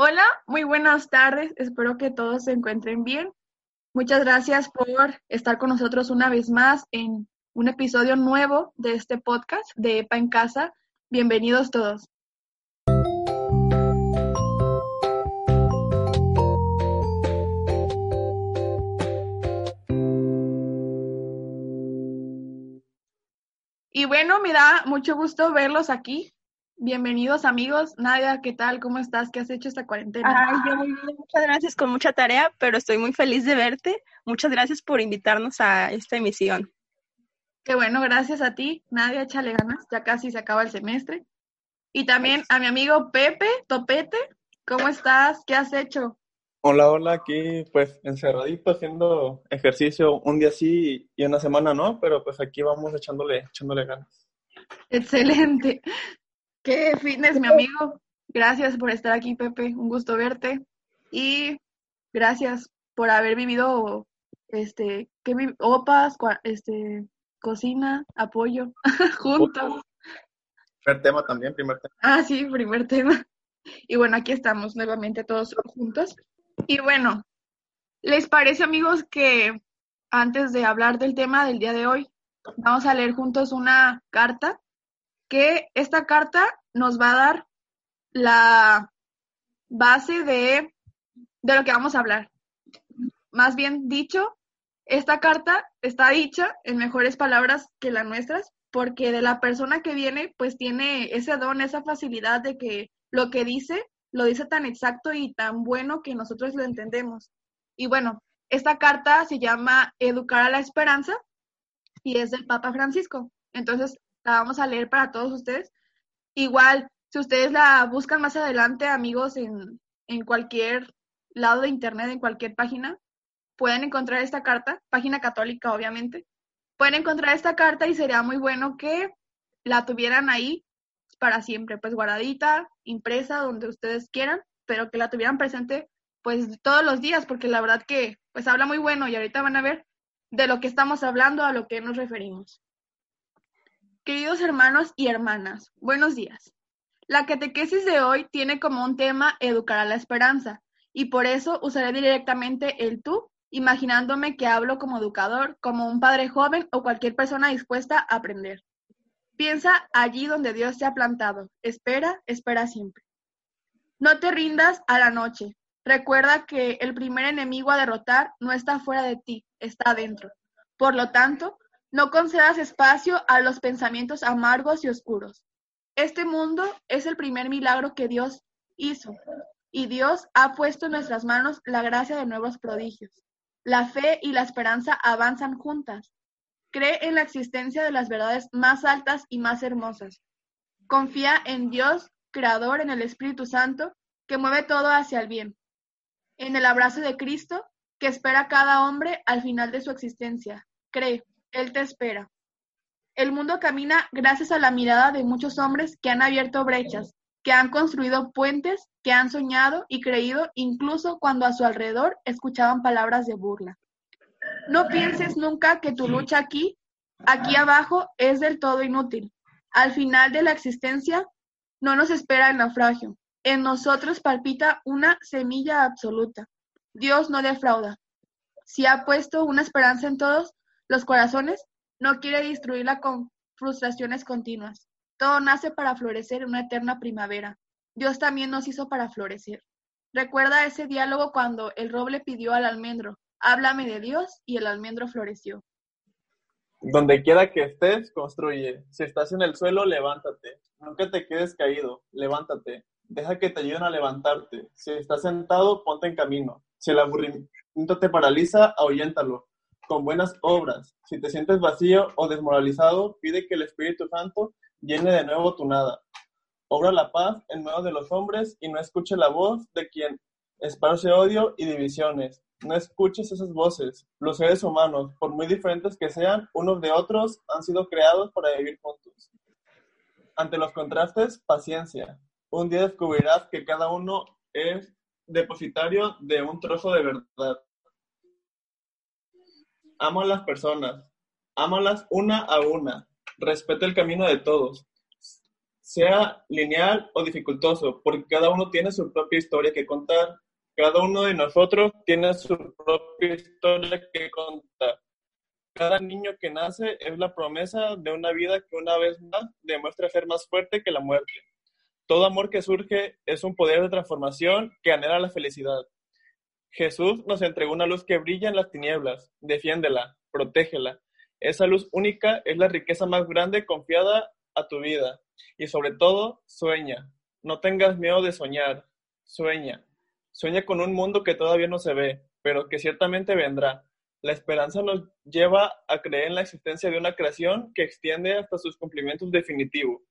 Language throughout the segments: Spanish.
Hola, muy buenas tardes. Espero que todos se encuentren bien. Muchas gracias por estar con nosotros una vez más en un episodio nuevo de este podcast de EPA en Casa. Bienvenidos todos. Y bueno, me da mucho gusto verlos aquí. Bienvenidos amigos. Nadia, ¿qué tal? ¿Cómo estás? ¿Qué has hecho esta cuarentena? Ay, yo muy bien, muchas gracias, con mucha tarea, pero estoy muy feliz de verte. Muchas gracias por invitarnos a esta emisión. Qué bueno, gracias a ti, Nadia, échale ganas, ya casi se acaba el semestre. Y también a mi amigo Pepe Topete, ¿cómo estás? ¿Qué has hecho? Hola, hola, aquí pues encerradito haciendo ejercicio un día sí y una semana no, pero pues aquí vamos echándole, echándole ganas. Excelente. Qué fitness, mi amigo. Gracias por estar aquí, Pepe. Un gusto verte. Y gracias por haber vivido este, ¿qué vi- opas, este, cocina, apoyo, juntos. Primer tema también, primer tema. Ah, sí, primer tema. Y bueno, aquí estamos nuevamente todos juntos. Y bueno, ¿les parece, amigos, que antes de hablar del tema del día de hoy, vamos a leer juntos una carta? Que esta carta nos va a dar la base de, de lo que vamos a hablar. Más bien dicho, esta carta está dicha en mejores palabras que las nuestras, porque de la persona que viene, pues tiene ese don, esa facilidad de que lo que dice, lo dice tan exacto y tan bueno que nosotros lo entendemos. Y bueno, esta carta se llama Educar a la Esperanza y es del Papa Francisco. Entonces, la vamos a leer para todos ustedes. Igual, si ustedes la buscan más adelante, amigos, en, en cualquier lado de internet, en cualquier página, pueden encontrar esta carta, página católica, obviamente. Pueden encontrar esta carta y sería muy bueno que la tuvieran ahí para siempre, pues guardadita, impresa, donde ustedes quieran, pero que la tuvieran presente pues todos los días, porque la verdad que pues habla muy bueno y ahorita van a ver de lo que estamos hablando, a lo que nos referimos. Queridos hermanos y hermanas, buenos días. La catequesis de hoy tiene como un tema educar a la esperanza y por eso usaré directamente el tú, imaginándome que hablo como educador, como un padre joven o cualquier persona dispuesta a aprender. Piensa allí donde Dios te ha plantado. Espera, espera siempre. No te rindas a la noche. Recuerda que el primer enemigo a derrotar no está fuera de ti, está dentro. Por lo tanto, no concedas espacio a los pensamientos amargos y oscuros. Este mundo es el primer milagro que Dios hizo y Dios ha puesto en nuestras manos la gracia de nuevos prodigios. La fe y la esperanza avanzan juntas. Cree en la existencia de las verdades más altas y más hermosas. Confía en Dios, Creador, en el Espíritu Santo, que mueve todo hacia el bien. En el abrazo de Cristo, que espera a cada hombre al final de su existencia. Cree, Él te espera. El mundo camina gracias a la mirada de muchos hombres que han abierto brechas, que han construido puentes, que han soñado y creído incluso cuando a su alrededor escuchaban palabras de burla. No pienses nunca que tu lucha aquí, aquí abajo, es del todo inútil. Al final de la existencia no nos espera el naufragio. En nosotros palpita una semilla absoluta. Dios no defrauda. Si ha puesto una esperanza en todos los corazones, no quiere destruirla con frustraciones continuas. Todo nace para florecer en una eterna primavera. Dios también nos hizo para florecer. Recuerda ese diálogo cuando el roble pidió al almendro, háblame de Dios, y el almendro floreció. Donde quiera que estés, construye. Si estás en el suelo, levántate. Nunca te quedes caído, levántate. Deja que te ayuden a levantarte. Si estás sentado, ponte en camino. Si el aburrimiento te paraliza, ahuyéntalo. Con buenas obras. Si te sientes vacío o desmoralizado, pide que el Espíritu Santo llene de nuevo tu nada. obra la paz en medio de los hombres y no escuche la voz de quien esparce odio y divisiones. No escuches esas voces. Los seres humanos, por muy diferentes que sean unos de otros, han sido creados para vivir juntos. Ante los contrastes, paciencia. Un día descubrirás que cada uno es depositario de un trozo de verdad. Ama a las personas. Ámalas una a una. Respeta el camino de todos sea lineal o dificultoso, porque cada uno tiene su propia historia que contar. Cada uno de nosotros tiene su propia historia que contar. Cada niño que nace es la promesa de una vida que una vez más demuestra ser más fuerte que la muerte. Todo amor que surge es un poder de transformación que anhela la felicidad. Jesús nos entregó una luz que brilla en las tinieblas. Defiéndela, protégela. Esa luz única es la riqueza más grande confiada a tu vida. Y sobre todo, sueña. No tengas miedo de soñar. Sueña. Sueña con un mundo que todavía no se ve, pero que ciertamente vendrá. La esperanza nos lleva a creer en la existencia de una creación que extiende hasta sus cumplimientos definitivos,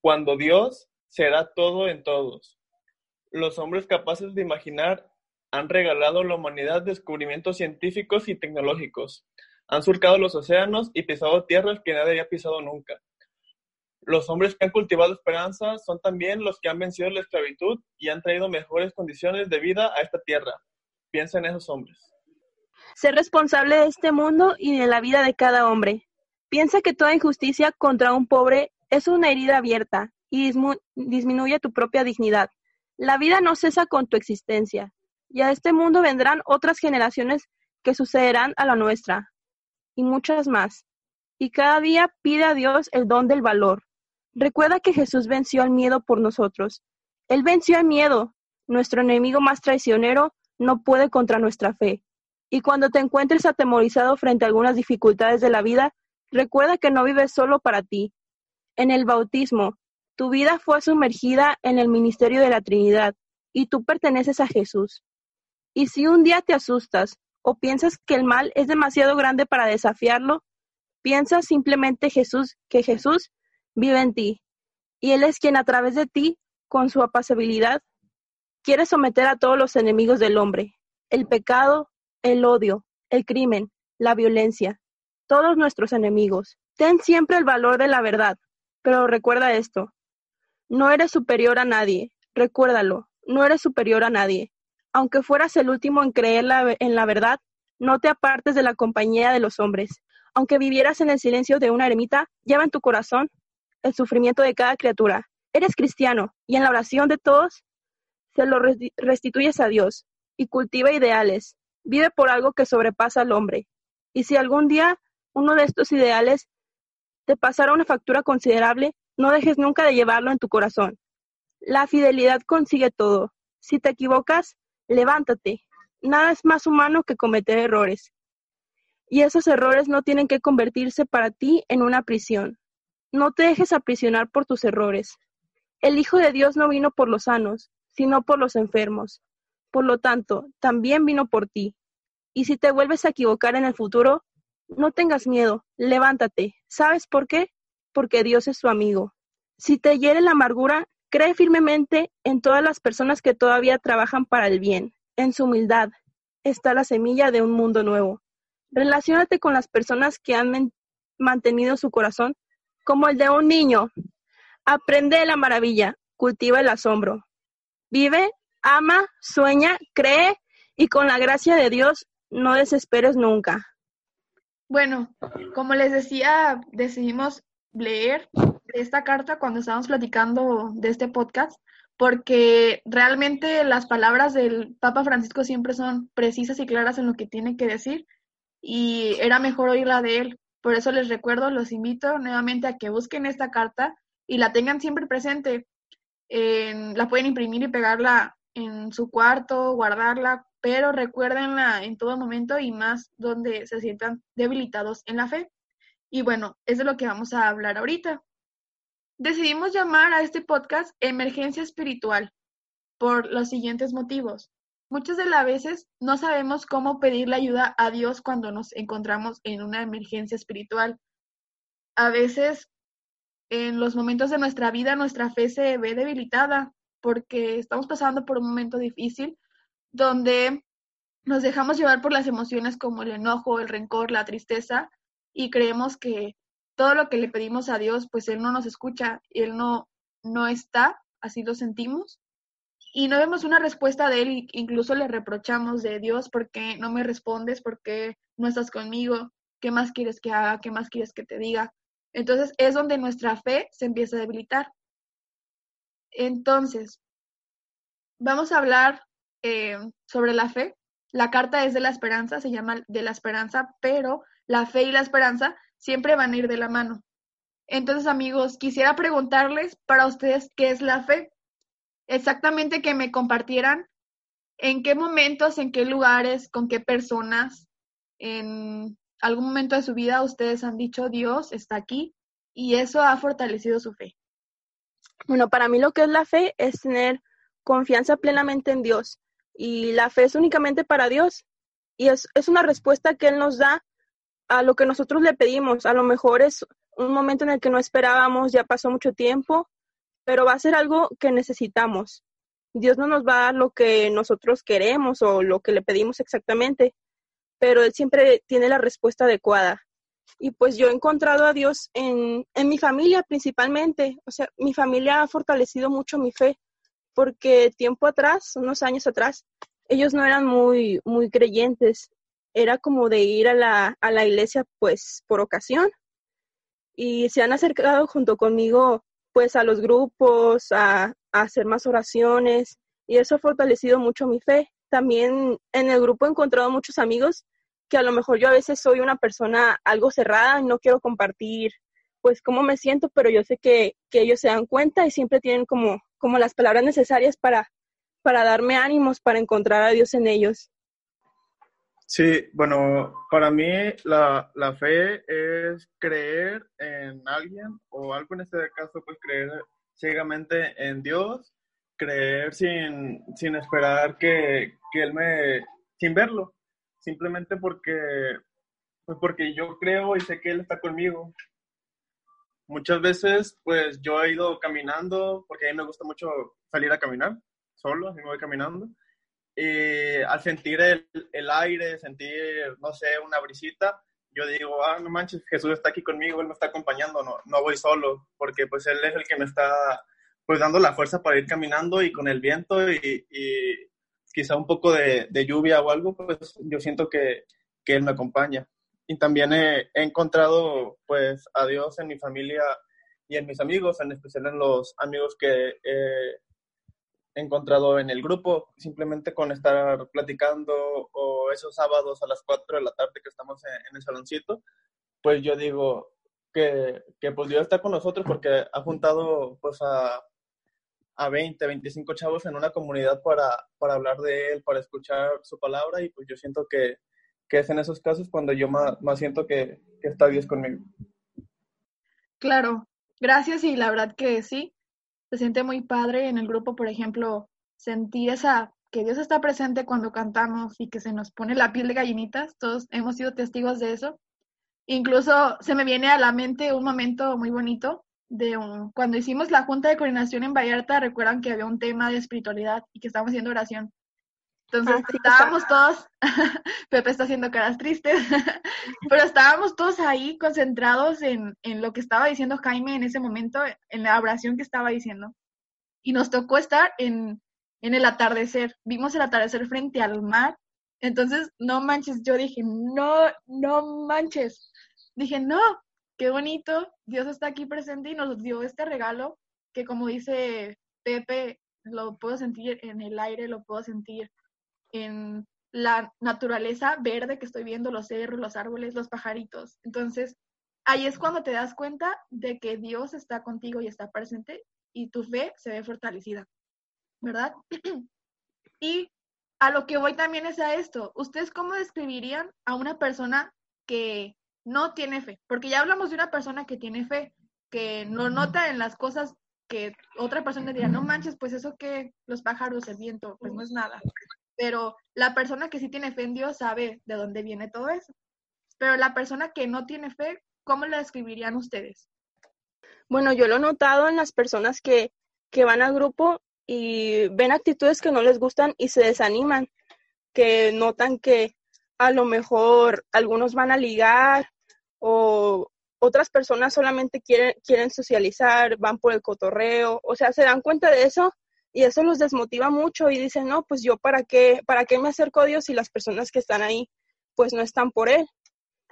cuando Dios será todo en todos. Los hombres capaces de imaginar han regalado a la humanidad descubrimientos científicos y tecnológicos. Han surcado los océanos y pisado tierras que nadie había pisado nunca. Los hombres que han cultivado esperanza son también los que han vencido la esclavitud y han traído mejores condiciones de vida a esta tierra. Piensa en esos hombres. Ser responsable de este mundo y de la vida de cada hombre. Piensa que toda injusticia contra un pobre es una herida abierta y disminuye tu propia dignidad. La vida no cesa con tu existencia, y a este mundo vendrán otras generaciones que sucederán a la nuestra, y muchas más. Y cada día pide a Dios el don del valor, Recuerda que Jesús venció al miedo por nosotros. Él venció al miedo. Nuestro enemigo más traicionero no puede contra nuestra fe. Y cuando te encuentres atemorizado frente a algunas dificultades de la vida, recuerda que no vives solo para ti. En el bautismo, tu vida fue sumergida en el ministerio de la Trinidad y tú perteneces a Jesús. Y si un día te asustas o piensas que el mal es demasiado grande para desafiarlo, piensa simplemente Jesús que Jesús vive en ti, y Él es quien a través de ti, con su apacibilidad, quiere someter a todos los enemigos del hombre, el pecado, el odio, el crimen, la violencia, todos nuestros enemigos. Ten siempre el valor de la verdad, pero recuerda esto, no eres superior a nadie, recuérdalo, no eres superior a nadie. Aunque fueras el último en creer en la verdad, no te apartes de la compañía de los hombres. Aunque vivieras en el silencio de una ermita, lleva en tu corazón el sufrimiento de cada criatura. Eres cristiano y en la oración de todos se lo restituyes a Dios y cultiva ideales. Vive por algo que sobrepasa al hombre. Y si algún día uno de estos ideales te pasara una factura considerable, no dejes nunca de llevarlo en tu corazón. La fidelidad consigue todo. Si te equivocas, levántate. Nada es más humano que cometer errores. Y esos errores no tienen que convertirse para ti en una prisión. No te dejes aprisionar por tus errores. El Hijo de Dios no vino por los sanos, sino por los enfermos. Por lo tanto, también vino por ti. Y si te vuelves a equivocar en el futuro, no tengas miedo, levántate. ¿Sabes por qué? Porque Dios es tu amigo. Si te hiere la amargura, cree firmemente en todas las personas que todavía trabajan para el bien. En su humildad está la semilla de un mundo nuevo. Relaciónate con las personas que han mantenido su corazón como el de un niño. Aprende la maravilla, cultiva el asombro. Vive, ama, sueña, cree y con la gracia de Dios no desesperes nunca. Bueno, como les decía, decidimos leer esta carta cuando estábamos platicando de este podcast, porque realmente las palabras del Papa Francisco siempre son precisas y claras en lo que tiene que decir, y era mejor oírla de él. Por eso les recuerdo, los invito nuevamente a que busquen esta carta y la tengan siempre presente. la pueden imprimir y pegarla en su cuarto, guardarla, pero recuérdenla en todo momento y más donde se sientan debilitados en la fe. Y bueno, eso es lo que vamos a hablar ahorita. Decidimos llamar a este podcast Emergencia Espiritual por los siguientes motivos. Muchas de las veces no sabemos cómo pedirle ayuda a Dios cuando nos encontramos en una emergencia espiritual. A veces en los momentos de nuestra vida nuestra fe se ve debilitada porque estamos pasando por un momento difícil donde nos dejamos llevar por las emociones como el enojo, el rencor, la tristeza y creemos que todo lo que le pedimos a Dios, pues Él no nos escucha, Él no, no está, así lo sentimos. Y no vemos una respuesta de Él, incluso le reprochamos de Dios, ¿por qué no me respondes? ¿Por qué no estás conmigo? ¿Qué más quieres que haga? ¿Qué más quieres que te diga? Entonces es donde nuestra fe se empieza a debilitar. Entonces, vamos a hablar eh, sobre la fe. La carta es de la esperanza, se llama de la esperanza, pero la fe y la esperanza siempre van a ir de la mano. Entonces, amigos, quisiera preguntarles para ustedes qué es la fe. Exactamente que me compartieran en qué momentos, en qué lugares, con qué personas, en algún momento de su vida ustedes han dicho Dios está aquí y eso ha fortalecido su fe. Bueno, para mí lo que es la fe es tener confianza plenamente en Dios y la fe es únicamente para Dios y es, es una respuesta que Él nos da a lo que nosotros le pedimos. A lo mejor es un momento en el que no esperábamos, ya pasó mucho tiempo, pero va a ser algo que necesitamos. Dios no nos va a dar lo que nosotros queremos o lo que le pedimos exactamente, pero Él siempre tiene la respuesta adecuada. Y pues yo he encontrado a Dios en, en mi familia principalmente. O sea, mi familia ha fortalecido mucho mi fe, porque tiempo atrás, unos años atrás, ellos no eran muy, muy creyentes era como de ir a la, a la iglesia pues por ocasión y se han acercado junto conmigo pues a los grupos, a, hacer más oraciones y eso ha fortalecido mucho mi fe. También en el grupo he encontrado muchos amigos que a lo mejor yo a veces soy una persona algo cerrada y no quiero compartir pues cómo me siento, pero yo sé que, que ellos se dan cuenta y siempre tienen como, como las palabras necesarias para, para darme ánimos, para encontrar a Dios en ellos. Sí, bueno, para mí la, la, fe es creer en alguien o algo en este caso, pues creer ciegamente en Dios, creer sin, sin esperar que, que, Él me, sin verlo, simplemente porque, pues porque yo creo y sé que Él está conmigo. Muchas veces, pues yo he ido caminando, porque a mí me gusta mucho salir a caminar, solo, así me voy caminando y al sentir el, el, aire, sentir, no sé, una brisita, yo digo, ah, no manches, Jesús está aquí conmigo, Él me está acompañando, no, no voy solo, porque pues Él es el que me está pues dando la fuerza para ir caminando y con el viento y, y quizá un poco de, de, lluvia o algo, pues yo siento que, que Él me acompaña. Y también he, he, encontrado pues a Dios en mi familia y en mis amigos, en especial en los amigos que eh, encontrado en el grupo, simplemente con estar platicando o esos sábados a las 4 de la tarde que estamos en, el saloncito, pues yo digo que, que, pues Dios está con nosotros porque ha juntado pues a, a 20, 25 chavos en una comunidad para, para hablar de Él, para escuchar su palabra y pues yo siento que, que es en esos casos cuando yo más, más siento que, que está Dios conmigo. Claro, gracias y la verdad que sí, se siente muy padre en el grupo, por ejemplo, sentir esa que Dios está presente cuando cantamos y que se nos pone la piel de gallinitas, todos hemos sido testigos de eso. Incluso se me viene a la mente un momento muy bonito de cuando hicimos la junta de coordinación en Vallarta, recuerdan que había un tema de espiritualidad y que estábamos haciendo oración. Entonces ah, estábamos todos, Pepe está haciendo caras tristes, pero estábamos todos ahí concentrados en, en, lo que estaba diciendo Jaime en ese momento, en la oración que estaba diciendo. Y nos tocó estar en, en el atardecer, vimos el atardecer frente al mar. Entonces, no manches, yo dije, no, no manches. Dije, no, qué bonito, Dios está aquí presente y nos dio este regalo que como dice Pepe, lo puedo sentir en el aire, lo puedo sentir en la naturaleza verde que estoy viendo, los cerros, los árboles, los pajaritos. Entonces, ahí es cuando te das cuenta de que Dios está contigo y está presente y tu fe se ve fortalecida, ¿verdad? y a lo que voy también es a esto. ¿Ustedes cómo describirían a una persona que no tiene fe? Porque ya hablamos de una persona que tiene fe, que no nota en las cosas que otra persona diría, no manches, pues eso que los pájaros, el viento, pues no es nada pero la persona que sí tiene fe en Dios sabe de dónde viene todo eso. Pero la persona que no tiene fe, ¿cómo la describirían ustedes? Bueno, yo lo he notado en las personas que, que van al grupo y ven actitudes que no les gustan y se desaniman, que notan que a lo mejor algunos van a ligar o otras personas solamente quieren, quieren socializar, van por el cotorreo, o sea, se dan cuenta de eso y eso los desmotiva mucho y dicen, no, pues yo para qué, para qué me acerco a Dios si las personas que están ahí pues no están por Él.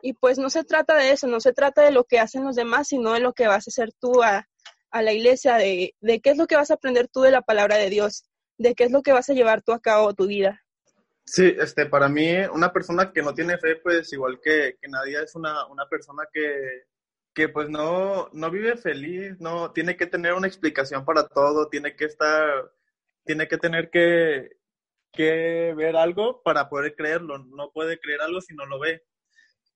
Y pues no se trata de eso, no se trata de lo que hacen los demás, sino de lo que vas a hacer tú a, la iglesia, de, de qué es lo que vas a aprender tú de la palabra de Dios, de qué es lo que vas a llevar tú a cabo tu vida. Sí, este, para mí, una persona que no tiene fe, pues igual que, que nadie, es una, una persona que, que pues no, no vive feliz, no, tiene que tener una explicación para todo, tiene que estar, tiene que tener que, que ver algo para poder creerlo, no puede creer algo si no lo ve.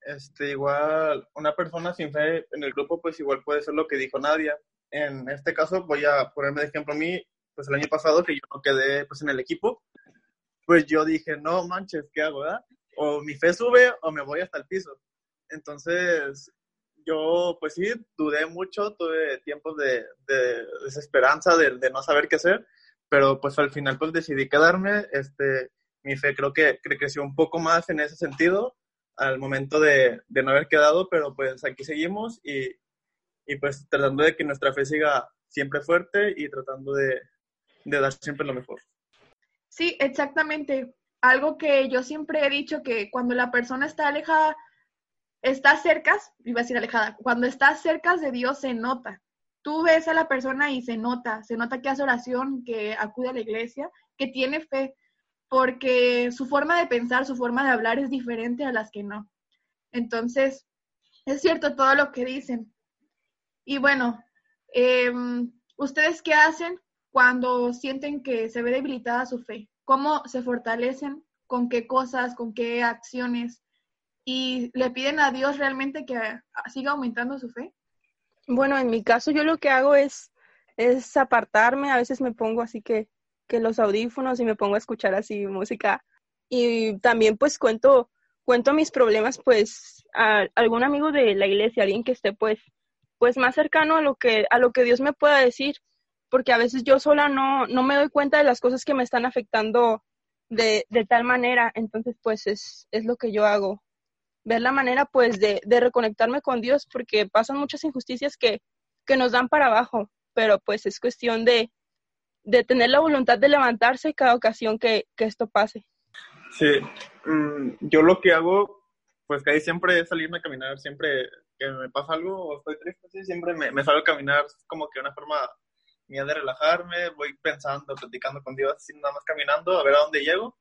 Este, igual, una persona sin fe en el grupo, pues igual puede ser lo que dijo Nadia. En este caso, voy a ponerme de ejemplo a mí, pues el año pasado que yo no quedé pues en el equipo, pues yo dije, no manches, ¿qué hago? ¿verdad? O mi fe sube o me voy hasta el piso. Entonces, yo pues sí, dudé mucho, tuve tiempos de, de desesperanza, de, de, no saber qué hacer, pero pues al final pues decidí quedarme. Este, mi fe creo que, que creció un poco más en ese sentido al momento de, de no haber quedado, pero pues aquí seguimos y, y pues tratando de que nuestra fe siga siempre fuerte y tratando de, de dar siempre lo mejor. Sí, exactamente. Algo que yo siempre he dicho que cuando la persona está alejada, está cerca, iba a decir alejada, cuando está cerca de Dios se nota. Tú ves a la persona y se nota, se nota que hace oración, que acude a la iglesia, que tiene fe, porque su forma de pensar, su forma de hablar es diferente a las que no. Entonces, es cierto todo lo que dicen. Y bueno, eh, ¿ustedes qué hacen cuando sienten que se ve debilitada su fe? ¿Cómo se fortalecen? ¿Con qué cosas? ¿Con qué acciones? ¿Y le piden a Dios realmente que siga aumentando su fe? Bueno, en mi caso yo lo que hago es, es apartarme, a veces me pongo así que, que los audífonos y me pongo a escuchar así música. Y también pues cuento, cuento mis problemas pues a algún amigo de la iglesia, alguien que esté pues, pues más cercano a lo que, a lo que Dios me pueda decir porque a veces yo sola no, no me doy cuenta de las cosas que me están afectando de, de tal manera, entonces pues es, es lo que yo hago, ver la manera pues de, de reconectarme con Dios, porque pasan muchas injusticias que, que nos dan para abajo, pero pues es cuestión de, de tener la voluntad de levantarse cada ocasión que, que esto pase. Sí, mm, yo lo que hago, pues ahí siempre es salirme a caminar, siempre que me pasa algo o estoy triste, siempre me, salgo a caminar como que una forma mía de relajarme, voy pensando, platicando con Dios, así nada más caminando, a ver a dónde llego.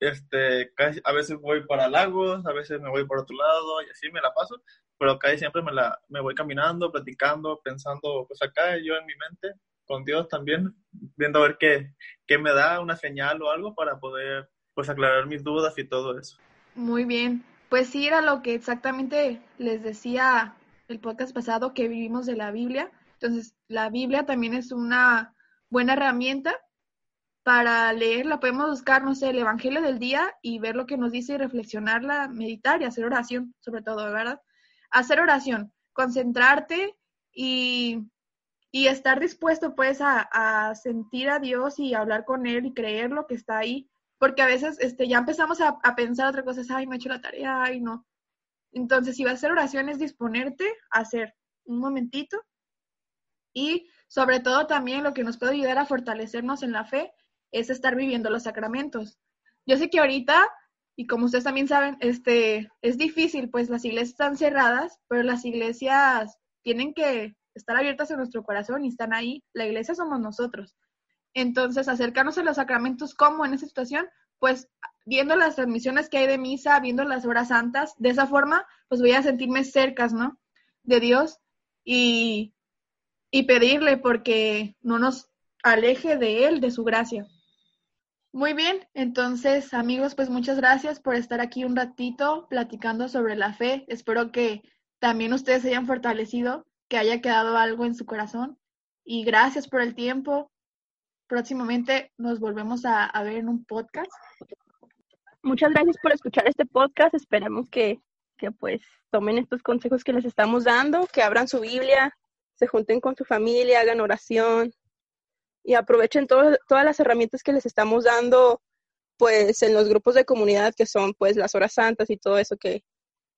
Este, casi, a veces voy para lagos, a veces me voy por otro lado y así me la paso, pero casi siempre me, la, me voy caminando, platicando, pensando, pues acá yo en mi mente, con Dios también, viendo a ver qué, qué me da, una señal o algo para poder pues aclarar mis dudas y todo eso. Muy bien, pues sí era lo que exactamente les decía el podcast pasado que vivimos de la Biblia entonces, la Biblia también es una buena herramienta para leerla. Podemos buscar, no sé, el Evangelio del día y ver lo que nos dice y reflexionarla, meditar y hacer oración, sobre todo, ¿verdad? Hacer oración, concentrarte y, y estar dispuesto, pues, a, a, sentir a Dios y hablar con Él y creer lo que está ahí. Porque a veces este, ya empezamos a, pensar otra cosa, ay, no he hecho la tarea, ay, no. Entonces, si vas a hacer oración, es disponerte a hacer un momentito y sobre todo también lo que nos puede ayudar a fortalecernos en la fe es estar viviendo los sacramentos. Yo sé que ahorita, y como ustedes también saben, este, es difícil, pues las iglesias están cerradas, pero las iglesias tienen que estar abiertas en nuestro corazón y están ahí. La iglesia somos nosotros. Entonces, acercarnos a los sacramentos, ¿cómo en esa situación? Pues viendo las transmisiones que hay de misa, viendo las horas santas, de esa forma, pues voy a sentirme cercas, ¿no? De Dios y y pedirle porque no nos aleje de Él, de su gracia. Muy bien, entonces amigos, pues muchas gracias por estar aquí un ratito platicando sobre la fe. Espero que también ustedes se hayan fortalecido, que haya quedado algo en su corazón. Y gracias por el tiempo. Próximamente nos volvemos a, a ver en un podcast. Muchas gracias por escuchar este podcast. Esperemos que, que pues tomen estos consejos que les estamos dando, que abran su Biblia, se junten con su familia, hagan oración y aprovechen todas las herramientas que les estamos dando pues en los grupos de comunidad que son pues las horas santas y todo eso que,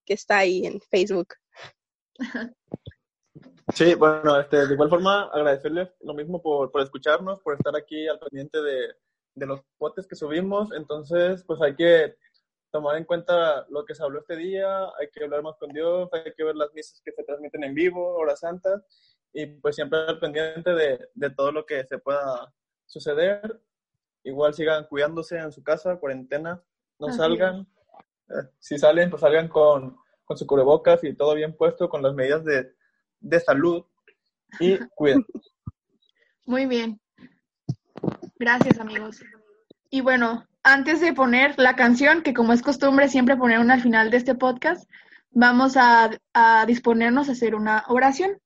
que está ahí en Facebook. Sí, bueno, este, de igual forma agradecerles lo mismo por, por escucharnos, por estar aquí al pendiente de, de los potes que subimos. Entonces, pues hay que tomar en cuenta lo que se habló este día, hay que hablar más con Dios, hay que ver las misas que se transmiten en vivo, horas santas, y pues siempre al pendiente de, de todo lo que se pueda suceder igual sigan cuidándose en su casa, cuarentena, no salgan. Eh, si salen, pues salgan con, con, su cubrebocas y todo bien puesto, con las medidas de, de salud y cuiden. Muy bien. Gracias, amigos. Y bueno, antes de poner la canción, que como es costumbre siempre poner una al final de este podcast, vamos a, a disponernos a hacer una oración.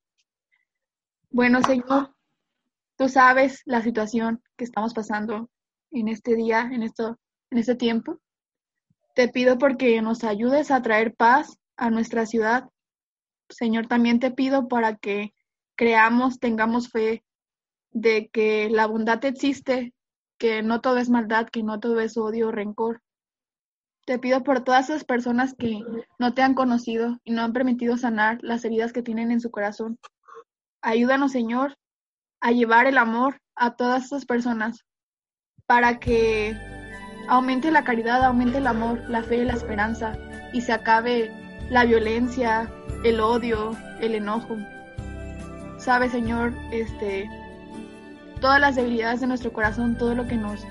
Bueno, Señor, tú sabes la situación que estamos pasando en este día, en, esto, en este tiempo. Te pido porque nos ayudes a traer paz a nuestra ciudad. Señor, también te pido para que creamos, tengamos fe de que la bondad existe, que no todo es maldad, que no todo es odio o rencor. Te pido por todas esas personas que no te han conocido y no han permitido sanar las heridas que tienen en su corazón. Ayúdanos, Señor, a llevar el amor a todas esas personas, para que aumente la caridad, aumente el amor, la fe, la esperanza y se acabe la violencia, el odio, el enojo. Sabe, Señor, este todas las debilidades de nuestro corazón, todo lo que nos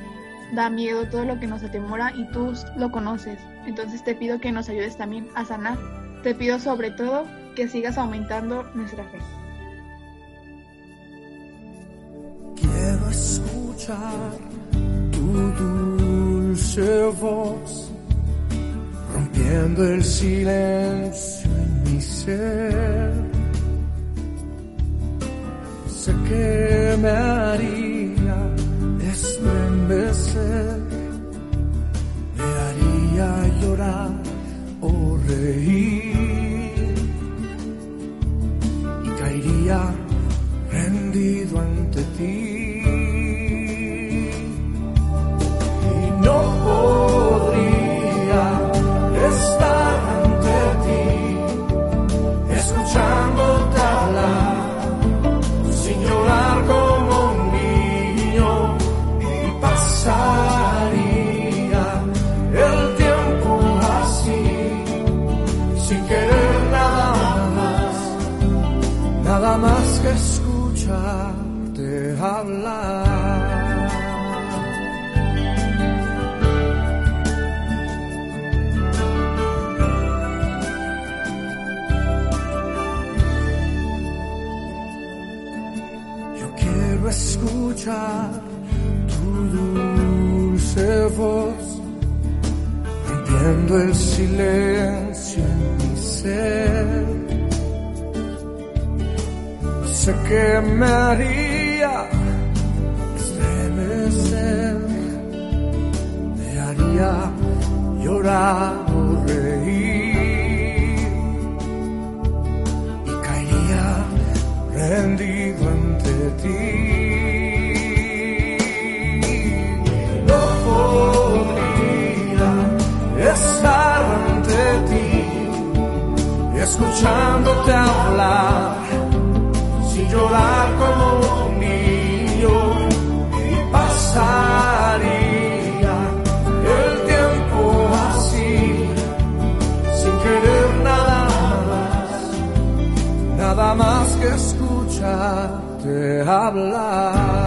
da miedo, todo lo que nos atemora y tú lo conoces. Entonces te pido que nos ayudes también a sanar. Te pido sobre todo que sigas aumentando nuestra fe. Escuchar dulce voz, rompiendo el silencio en mi ser. Sé que me haría estremecer, me haría llorar o reír y caería tu dulce voz, rompiendo el silencio en mi ser. Sé que me haría estremecer, me haría llorar o reír y caería rendido ti. Escuchándote hablar, sin llorar como un niño, y pasaría escucharte hablar.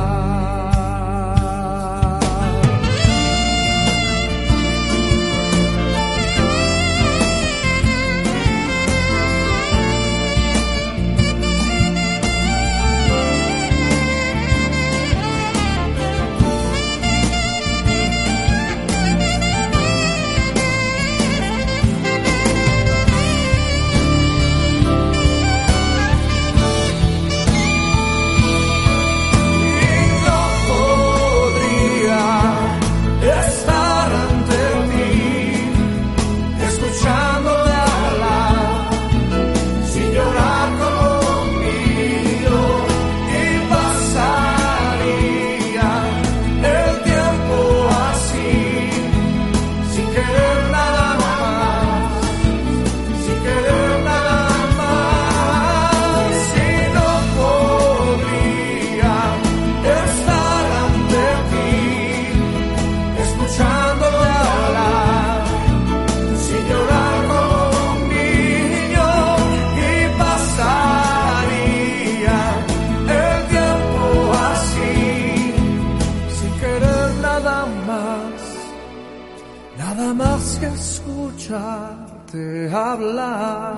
hablar.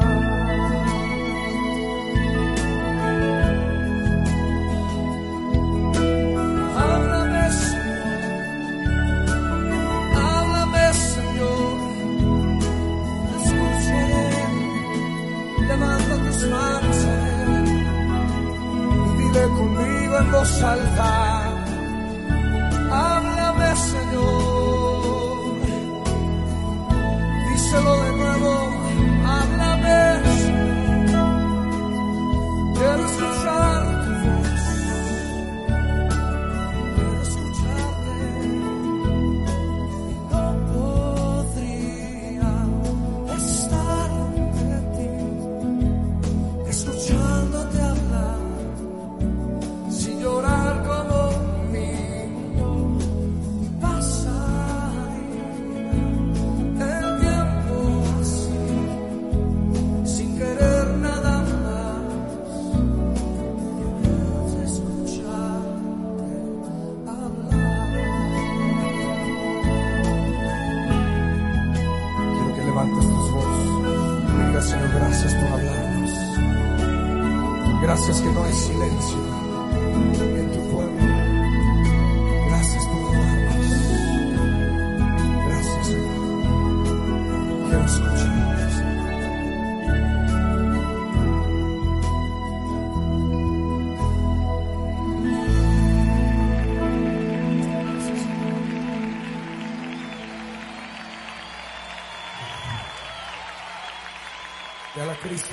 Háblame, Señor. Háblame, Señor. Escuché. Levanta tus manos, Y dile conmigo en voz alta.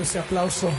ese aplauso.